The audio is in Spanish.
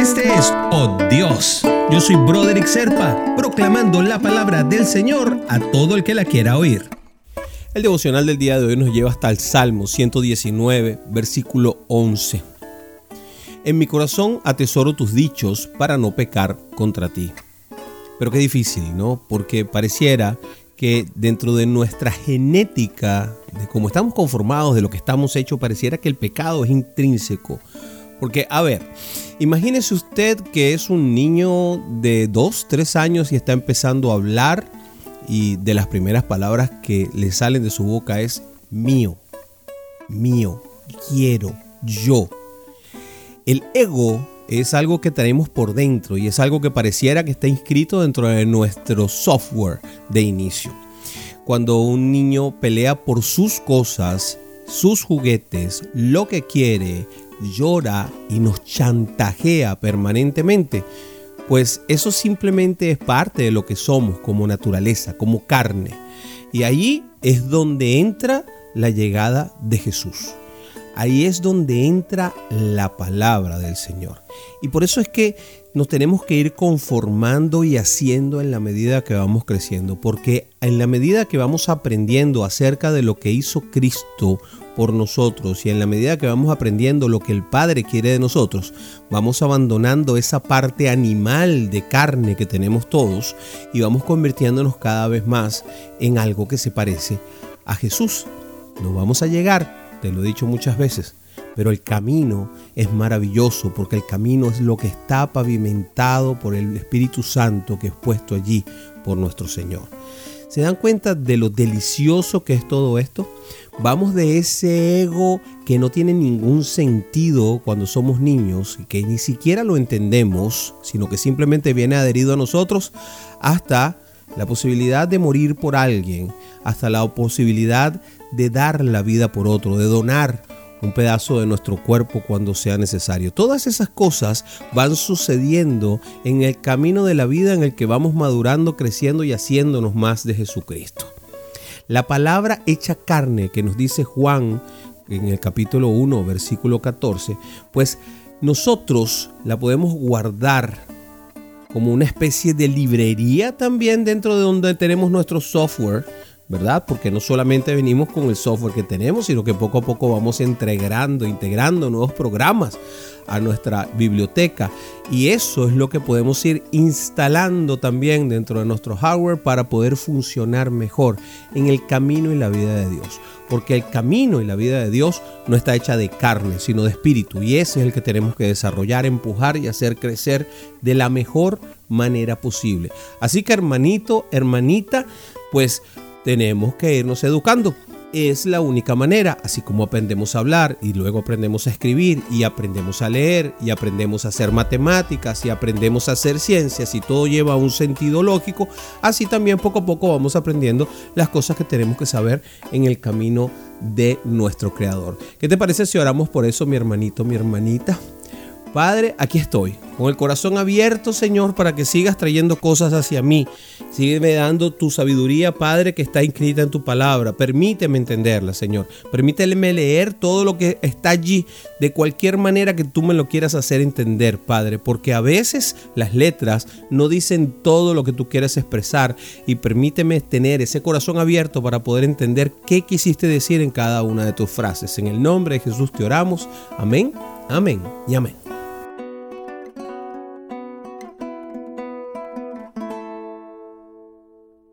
Este es Oh Dios. Yo soy Broderick Serpa, proclamando la palabra del Señor a todo el que la quiera oír. El devocional del día de hoy nos lleva hasta el Salmo 119, versículo 11. En mi corazón atesoro tus dichos para no pecar contra ti. Pero qué difícil, ¿no? Porque pareciera que dentro de nuestra genética, de cómo estamos conformados, de lo que estamos hechos, pareciera que el pecado es intrínseco. Porque, a ver, imagínese usted que es un niño de 2, 3 años y está empezando a hablar y de las primeras palabras que le salen de su boca es mío, mío, quiero, yo. El ego es algo que tenemos por dentro y es algo que pareciera que está inscrito dentro de nuestro software de inicio. Cuando un niño pelea por sus cosas, sus juguetes, lo que quiere, llora y nos chantajea permanentemente, pues eso simplemente es parte de lo que somos como naturaleza, como carne. Y ahí es donde entra la llegada de Jesús. Ahí es donde entra la palabra del Señor. Y por eso es que nos tenemos que ir conformando y haciendo en la medida que vamos creciendo, porque en la medida que vamos aprendiendo acerca de lo que hizo Cristo por nosotros y en la medida que vamos aprendiendo lo que el Padre quiere de nosotros, vamos abandonando esa parte animal de carne que tenemos todos y vamos convirtiéndonos cada vez más en algo que se parece a Jesús. No vamos a llegar, te lo he dicho muchas veces, pero el camino es maravilloso porque el camino es lo que está pavimentado por el Espíritu Santo que es puesto allí por nuestro Señor. ¿Se dan cuenta de lo delicioso que es todo esto? Vamos de ese ego que no tiene ningún sentido cuando somos niños, que ni siquiera lo entendemos, sino que simplemente viene adherido a nosotros, hasta la posibilidad de morir por alguien, hasta la posibilidad de dar la vida por otro, de donar un pedazo de nuestro cuerpo cuando sea necesario. Todas esas cosas van sucediendo en el camino de la vida en el que vamos madurando, creciendo y haciéndonos más de Jesucristo. La palabra hecha carne que nos dice Juan en el capítulo 1, versículo 14, pues nosotros la podemos guardar como una especie de librería también dentro de donde tenemos nuestro software ¿verdad? Porque no solamente venimos con el software que tenemos, sino que poco a poco vamos integrando, integrando nuevos programas a nuestra biblioteca. Y eso es lo que podemos ir instalando también dentro de nuestro hardware para poder funcionar mejor en el camino y la vida de Dios. Porque el camino y la vida de Dios no está hecha de carne, sino de espíritu. Y ese es el que tenemos que desarrollar, empujar y hacer crecer de la mejor manera posible. Así que hermanito, hermanita, pues tenemos que irnos educando. Es la única manera, así como aprendemos a hablar y luego aprendemos a escribir y aprendemos a leer y aprendemos a hacer matemáticas y aprendemos a hacer ciencias y todo lleva un sentido lógico, así también poco a poco vamos aprendiendo las cosas que tenemos que saber en el camino de nuestro creador. ¿Qué te parece si oramos por eso, mi hermanito, mi hermanita? Padre, aquí estoy, con el corazón abierto, Señor, para que sigas trayendo cosas hacia mí. Sígueme dando tu sabiduría, Padre, que está inscrita en tu palabra. Permíteme entenderla, Señor. Permíteme leer todo lo que está allí de cualquier manera que tú me lo quieras hacer entender, Padre, porque a veces las letras no dicen todo lo que tú quieres expresar y permíteme tener ese corazón abierto para poder entender qué quisiste decir en cada una de tus frases. En el nombre de Jesús te oramos. Amén, amén y amén.